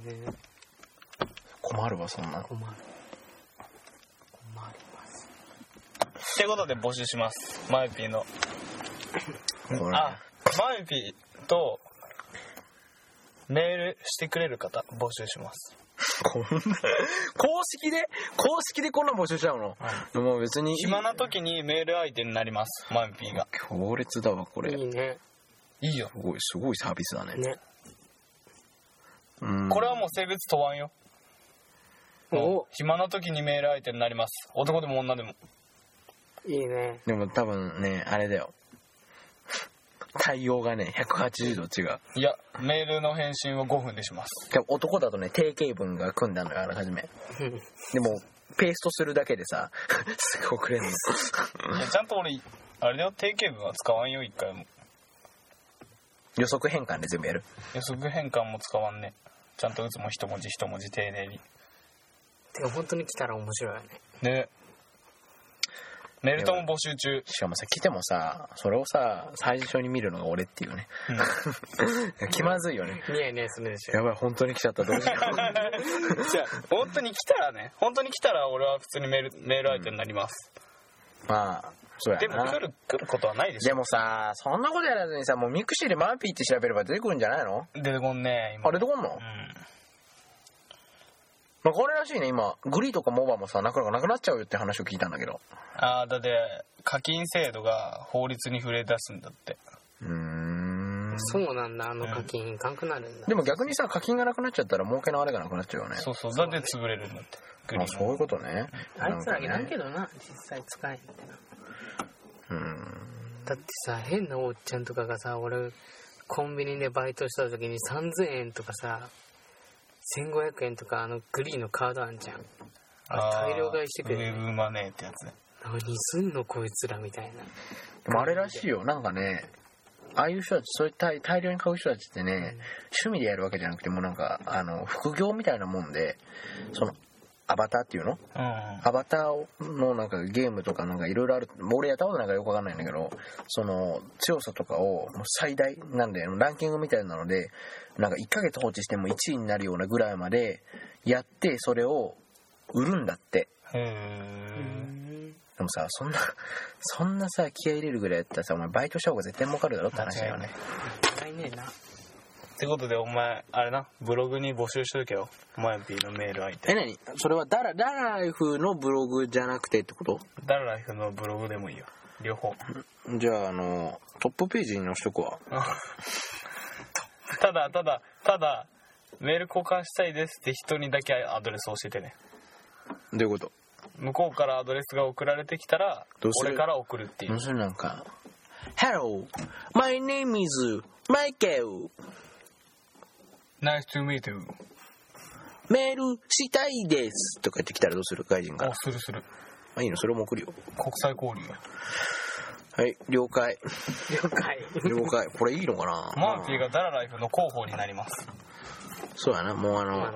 困るわそんな困る困りますってことで募集します。マイピーの。あマイピーとメールしてくれる方募集します。こんな公式で？公式でこんな募集しちゃうの、もう別に暇な時にメール相手になります。マイピーが。強烈だわこれ。いいね。いいよ。すごいすごいサービスだね。ね。うん。これはもう性別問わんよ。お。暇な時にメール相手になります。男でも女でもいいね。でも多分ねあれだよ。対応がね180度違う。いやメールの返信を5分でします。でも男だとね定型文が組んだのよあらかじめ。う んでもペーストするだけでさすぐ送れんの。いやちゃんと俺あれだよ。定型文は使わんよ一回も。予測変換で全部やる。予測変換も使わんね。ちゃんと打つも一文字一文字丁寧に。てか本当に来たら面白いよね。ねメールとも募集中。しかもさ来てもさそれをさ最初に見るのが俺っていうね。気まずいよね。ニヤニヤするでしょ。やばい本当に来ちゃったどうしようじゃあ本当に来たらね。本当に来たら俺は普通にメールメール相手になります、まあそうやでもな来る来ることはないでしょ。でもさそんなことやらずにさもうミクシーでマーピーって調べれば出てくるんじゃないの？出てこんね今。あれどこんの？うんまあ、これらしいね。今グリーとかモバもさなかなかなくなっちゃうよって話を聞いたんだけど。ああだって課金制度が法律に触れ出すんだって。うーん。そうなんだ。あの課金いかんくなるんだ。でも逆にさ課金がなくなっちゃったら儲けのあれがなくなっちゃうよね。そうそう。だって潰れるんだって。グリあそういうことね。あいつらいらんどけどな。実際使えんってな。うん。だってさ変なおっちゃんとかがさ俺コンビニでバイトした時に3000円とかさ1500円とかあのグリーンのカードあんじゃん。あれ大量買いしてくウれる。ェブマネーってやつ。ね何すんのこいつらみたいな。でもあれらしいよ。なんかねああいう人たちそういう大大量に買う人たちってね、趣味でやるわけじゃなくてもうなんかあの副業みたいなもんでそのアバターっていうの？うん。アバターのなんかゲームとかなんかいろいろある俺やったことないからよくわかんないんだけどその強さとかを最大なんでランキングみたいなのでなんか1ヶ月放置しても1位になるようなぐらいまでやってそれを売るんだって。でもさそんなそんなさ気合い入れるぐらいやったらさお前バイトした方が絶対儲かるだろって話だよね。間違いねえなってことでお前あれなブログに募集しとけよ。マヤピーのメール相手。え何？それはダラダラライフのブログじゃなくてってこと？ダラライフのブログでもいいよ。両方。じゃああのトップページに載しとくわ。ただただただメール交換したいですって人にだけアドレス教えてね。どういうこと？向こうからアドレスが送られてきたらどうする？俺から送るっていう。もしなんか。Hello my name is Michael Nice to meet you. メールしたいですとか言ってきたらどうする？外人かあらするする。あいいの？それも送るよ。国際交流。やはい了解。了解。了解。これいいのかな？マーピーがダラライフの広報になります。そうやな。もうあの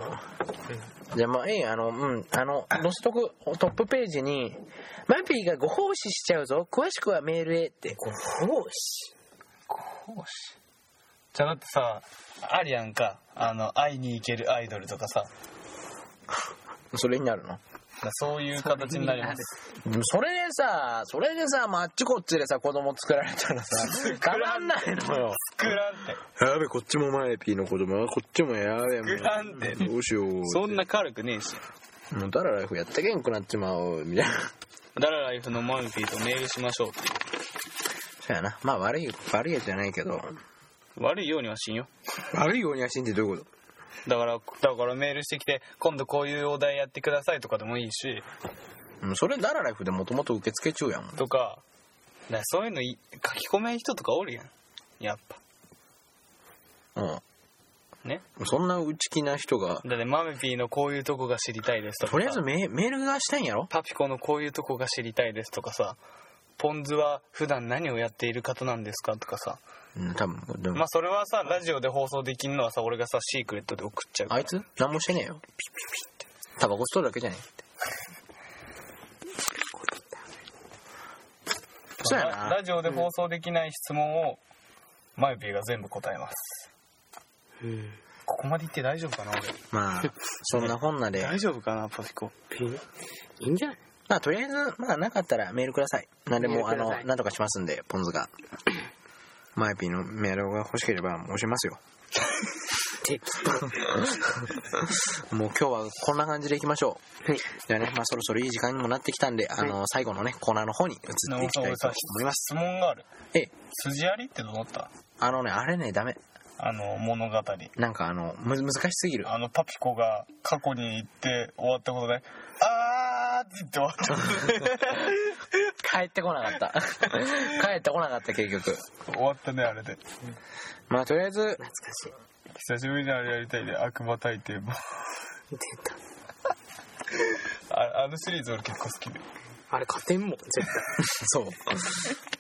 じゃあまあええあのうん。あの載せとくトップページにマピーがご奉仕しちゃうぞ。詳しくはメールへって。ご奉仕。講師じゃあだってさありやんかあの会いに行けるアイドルとかさ。それになるの？そういう形になります。でもそれでさそれでさ、まあ、あっちこっちでさ子供作られたらさたまんないのよ。作らんって。やべこっちもマエピーの子供。こっちもやべもう作らんて。どうしようそんな軽くねえし。もうダラライフやってけんくなっちまうみたいな。ダラライフのマーピーとメールしましょうってそうやな。まあ悪い悪いやつじゃないけど悪いようにはしんよ。悪いようには信じてどういうこだからだからメールしてきて今度こういうお題やってくださいとかでもいいし。とうんそれダラライフでもともと受付中やん。とかだからそういうのい書き込めん人とかおるやん。やっぱ。うん。ね？そんな内気な人が。だってマメピーのこういうとこが知りたいですとかとりあえずメメールがしたいんやろ？パピコのこういうとこが知りたいですとかさ。ポン酢は普段何をやっている方なんですかとかさうん多分でも、まあそれはさラジオで放送できるのはさ俺がさシークレットで送っちゃうあいつ？何もしてねえよ。ピッピッピッって。タバコ吸っとるだけじゃねえって。そうやな。ララジオで放送できない質問をマイピーが全部答えます。うん。ここまで言って大丈夫かな俺。まあそんなこんなで。大丈夫かなパピコピ。ンいいんじゃない？まあとりあえずまあなかったらメールください。なんでもあのなんとかしますんでポンズがマイピーのメールが欲しければ押しますよ。適もう今日はこんな感じでいきましょう。当はい。じゃあねまあそろそろいい時間にもなってきたんであの最後のねコーナーの方に移っていきたいと思います。質問があるええ。筋ありってどうだった？あのねあれねダメ。あの物語。なんかあのむ難しすぎる。あのパピコが過去に行って終わったことで「あー」って言って終わった 帰ってこなかった。帰ってこなかった結局。終わったねあれで。まあとりあえず懐かしい。久しぶりにあれやりたいで悪魔大帝も。出た。ああのシリーズ俺結構好きで。あれ勝てんもん絶 そ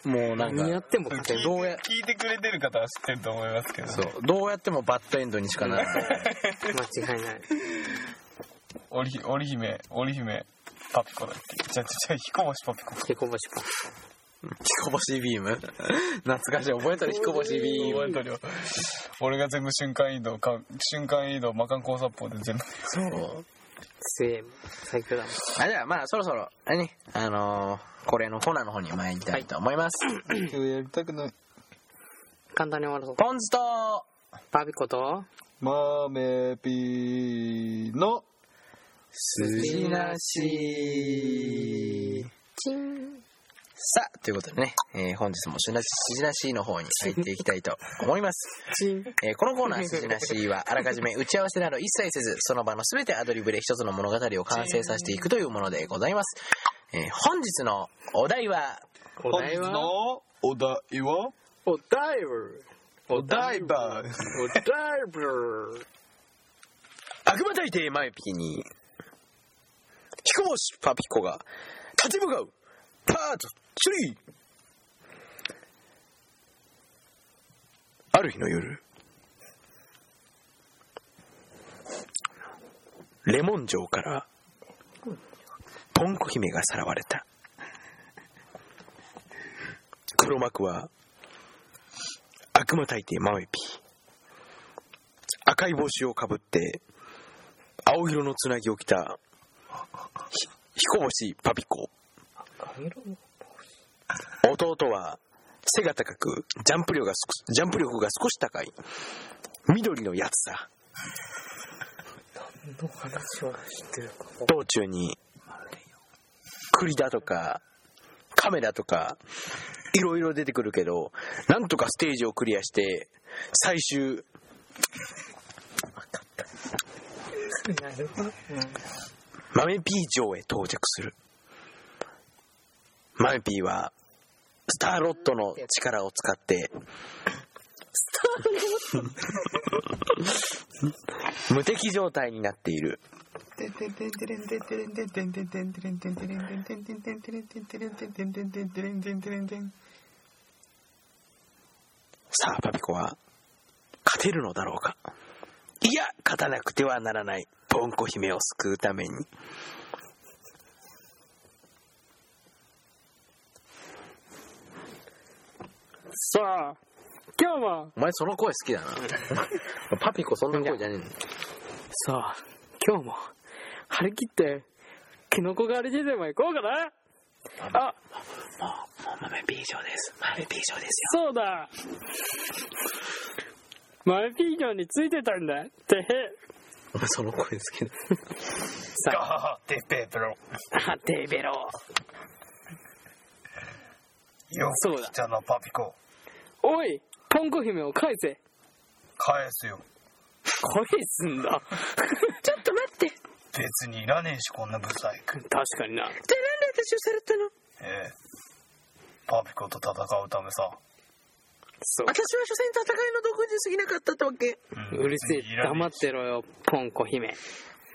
う。もうなん対何やかっても勝てんどうや聞いてくれてる方は知ってると思いますけど。そう。どうやってもバッドエンドにしかならない。間違いない。織姫織姫パピコだっけじゃあじゃあ彦星パピコひこぼしパ彦星ビーム懐かしい覚えとる彦星ビーム覚えとるよ俺が全部瞬間移動か瞬間移動魔漢交殺法で全部そう強え最強だもんあじゃあまあそろそろあれねあのー、これのコーナーの方に参りたいと思います、今日やりたくない簡単に終わるぞポンズとパピコとマーメピーの筋なし。チン。さあということでね、えー本日も筋なし筋なしの方に入っていきたいと思います。チン。えーこのコーナー「筋なし」はあらかじめ打ち合わせなど一切せずその場の全てアドリブで一つの物語を完成させていくというものでございます、えー本日のお題はお本日題は？のお題は。おダイバーおダイバーおダイバー悪魔大帝マイピーに彦星パピコが立ち向かう。パート3ある日の夜レモン城からポンコ姫がさらわれた。黒幕は悪魔大帝マメピ。赤い帽子をかぶって青色のつなぎを着た彦星パピコ。弟は背が高くジャンプ力が少ジャンプ力が少し高い緑のやつさ。の話は知ってるか道中に栗だとかカメラとかいろいろ出てくるけどなんとかステージをクリアして最終なるほど、ピー城へ到着する。マメピーはスターロットの力を使って無敵状態になっている。さあパピコは勝てるのだろうかいや勝たなくてはならないポンコ姫を救うために。さあ今日もお前その声好きだな。パピコそんな声じゃねえの。さあ今日も張り切ってキノコ狩りにでも行こうかな。あもうもう豆ピー城です。豆ピー城ですそうだ。マイピージョンについてたんだ。てへその声好きだ。さガハハテッペーペロ。ああてべろよそうだく来たなパピコ。おいポンコ姫を返せ。返すよ。返すんだ。ちょっと待って。別にいらねえしこんなブサイク。確かにな。じゃあなんで私をされたの？ええ。パピコと戦うためさ、そう。私は所詮戦いの道具に過ぎなかったってわけ。うん。うるせえ黙ってろよポンコ姫。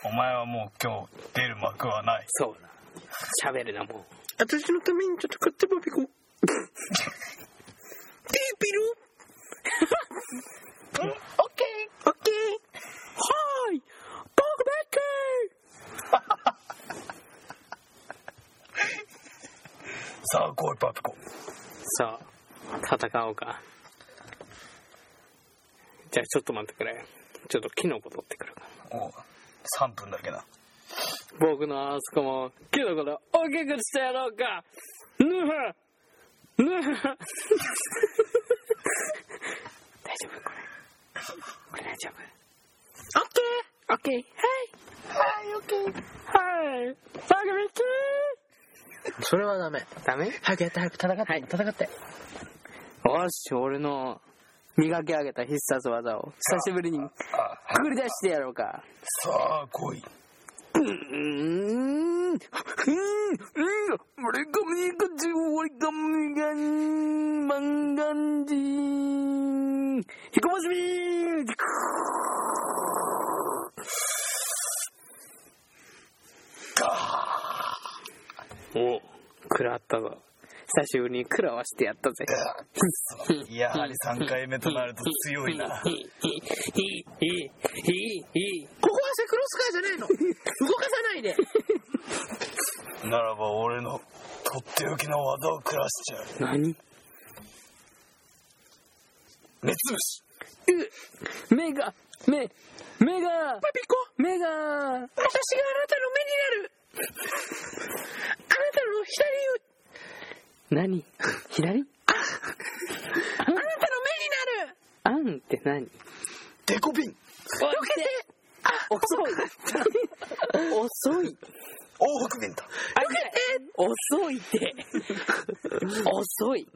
お前はもう今日出る幕はない。そうだ。喋るなもう。私のために戦ってパピコ。ピーピル？オッケーオッケはい。ポンコベッキ さあ来いパピコ。さあ戦おうかじゃあちょっと待ってくれ。ちょっとキノコ取ってくる。からおう3分だけな。僕のあそこもキノコで大きくしてやろうか。ぬはぬは 大丈夫これ。これ大丈夫。ーオッケオッケー。はい。はいオッケー。はい。パグビッキー。それはダメ。ーダメ？早くやって早く戦って、戦って。よし俺の磨き上げた必殺技を。久しぶりにあくぐり出してやろうか。さあ来い。うーん、うん、うん、俺がみがじ、俺がん、マンガンジ。ン、ひこましみ。お食らったぞ。久しぶりに食らわしてやったぜ。やはり3回目となると強いなここはセクロスカーじゃないの動かさないでならば俺のとっておきの技を食らしちゃう何目つぶしう目が、目、目が、パピコ目が、私があなたの目になるあなたの左何？左？あなたの目になる。あんって何？デコピン。おい避けてあ遅い。遅い。往復弁だ遅いって。遅い。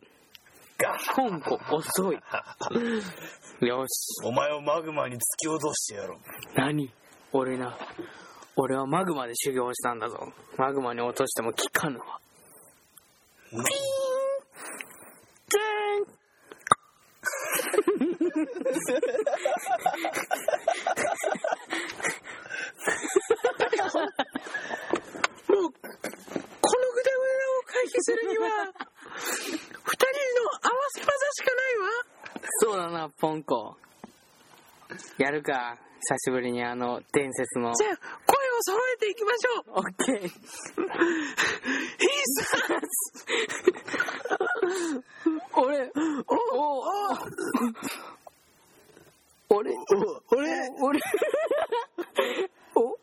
ポンコ遅い。よし。お前をマグマに突き落としてやろう。何？俺な。俺はマグマで修行したんだぞ。マグマに落としても効かぬわピーンもう、このグダグダを回避するには、二人の合わせ技しかないわ。そうだなポンコやるか久しぶりにあの伝説のじゃあ、声を揃えていきましょう。オッケーヒース俺おお俺俺、俺。お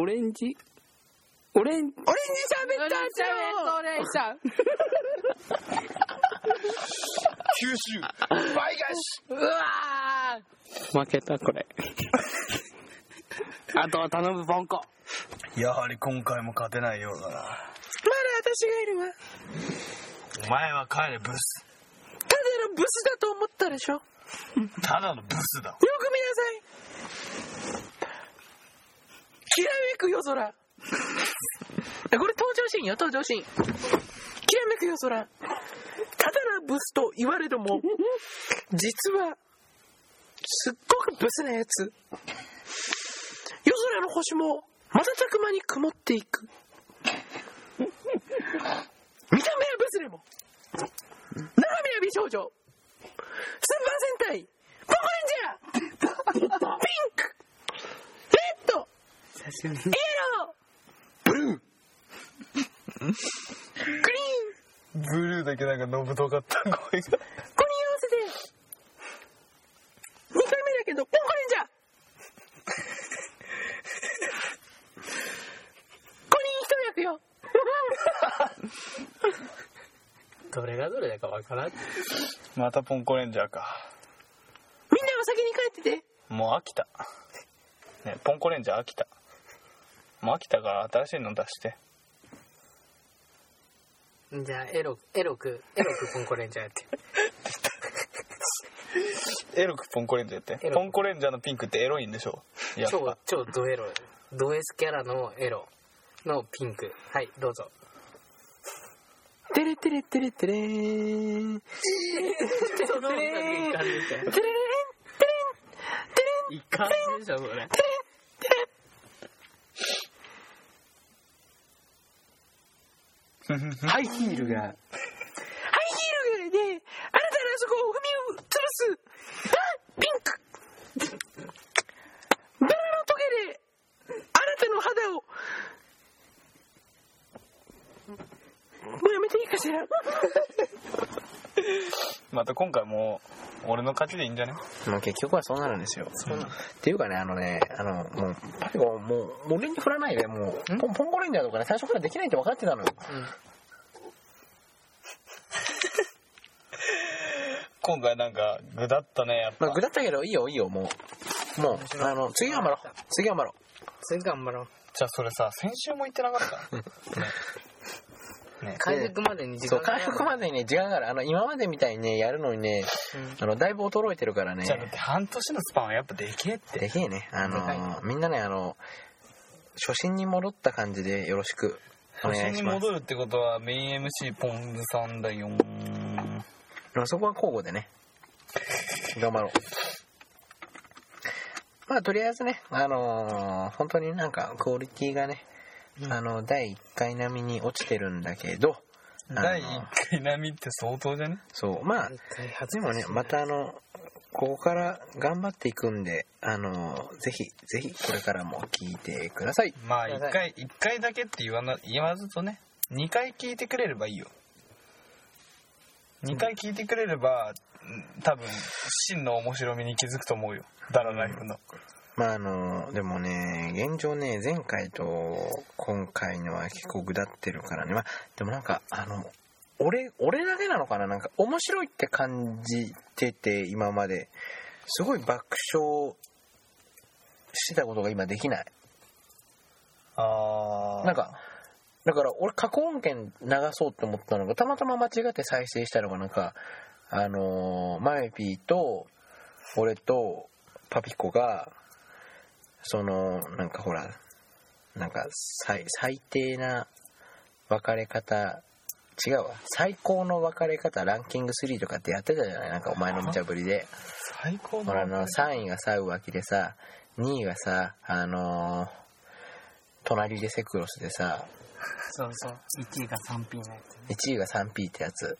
オレンジ？オレンオレンジ喋ったんじゃオレンジゃん九州。倍返し。うわー。負けたこれあとは頼むポンコやはり今回も勝てないようだなまだ私がいるわ。お前は帰れブスただのブスだと思ったでしょよただのブスだく見なさい。きらめく夜空。これ登場シーンよ、登場シーン。きらめく夜空。ただのブスと言われども、実は、すっごくブスなやつ。夜空の星も、瞬く間に曇っていく。見た目はブスでも、生身は美少女。スーパー戦隊、ポコレンジャーピンク。レッド。イエロ。ーブルー。グリーン。ブルーだけなんかのぶとかった声がこれに合わせて、2回目だけど、ポンコレンジャーこれに一役よ。どれがどれだかわからん。またポンコレンジャーか。みんなは先に帰ってて。もう飽きた。ねポンコレンジャー飽きた。もう飽きたから新しいの出して。じゃあエロエロくエロくポンコレンジャーやって エロくポンコレンジャーやって。ポンコレンジャーのピンクってエロいんでしょ？やっ超ぱ超ドエロ。ド S キャラのエロ。のピンク。はいどうぞ。テレテレテレテレー。ン。その音楽いかんでしょテレレンテレン。いかんでしょそれ。ハイヒールが。ハイヒールがね、あなたのあそこを踏み潰す。あピンク。バラのトゲで、あなたの肌を。もうやめていいかしら。また今回もう俺の勝ちでいいんじゃね？もう結局はそうなるんですよ。っていうかね、あのね、あの、もう、パピコ、もう、俺に振らないで、もう、ポンポンコレンジャーとかね、最初からできないって分かってたのよ。今回なんか具だったねやっぱまあ、ぐだったけど、いいよ、いいよ、もう。もう、あの、次頑張ろう。次頑張ろう。次頑張ろうじゃあそれさ先週も言ってなかった？ねね回復までに時そう、間が回復までにね、時間がある。あの、今までみたいにね、やるのにね、あの、だいぶ衰えてるからねじゃあだって半年のスパンはやっぱでけえってでけえね。あの、みんなね、あの、初心に戻った感じでよろしくお初心に願いします。戻るってことはメイン MC ポンズさんだよまあそこは交互でね、頑張ろう。まあ、とりあえずね、あのー本当になんかクオリティがね、あの、第1回並みに落ちてるんだけど、第1回並みって相当じゃね？そう、まあ、でもね、またあの、ここから頑張っていくんで、あの、ぜひ、ぜひ、これからも聞いてください。まあ1回一回だけって言わな言わずとね2回聞いてくれればいいよ。2回聞いてくれればうん多分真の面白みに気づくと思うよ。ダラライフの。まああの、でもね、現状ね、前回と今回のは結構ぐだってるからね。まあ、でもなんか、あの、俺、俺だけなのかな？なんか面白いって感じてて、今まで。すごい爆笑してたことが今できない。ああなんかだから俺過去音源流そうって思ったのがたまたま間違って再生したのがなんかあのーマメピーと俺とパピコがそのなんかほらなんか最最低な別れ方違うわ。最高の別れ方ランキング3とかってやってたじゃない？なんかお前の無茶ぶりで。最高のほらあの3位がさ浮気でさ2位がさあのー隣でセクロスでさ。そうそう。1位が 3P のやつ1位が 3P ってやつ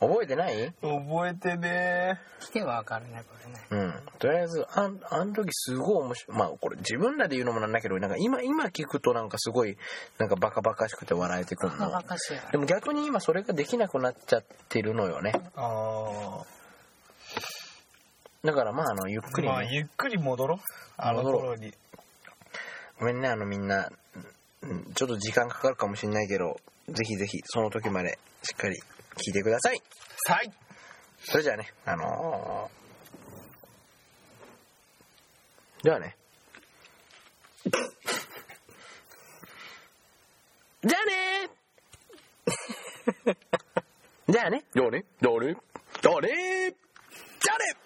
覚えてない？覚えてね。聞けばわかるねこれね。うん。とりあえずあんあの時すごい面白い。まあこれ自分らで言うのもなんだけどなんか今今聞くとなんかすごいなんかバカバカしくて笑えてくるバのカバカしいよでも逆に今それができなくなっちゃってるのよね。あだからまああのゆっくり、ね。あまあゆっくり戻ろう。あの頃に。ごめんねあのみんなうんちょっと時間かかるかもしれないけどぜひぜひその時までしっかり聞いてください。はい。それじゃあねあのーではね。じゃあね。じゃあね。じゃあね。じゃあね。じゃあね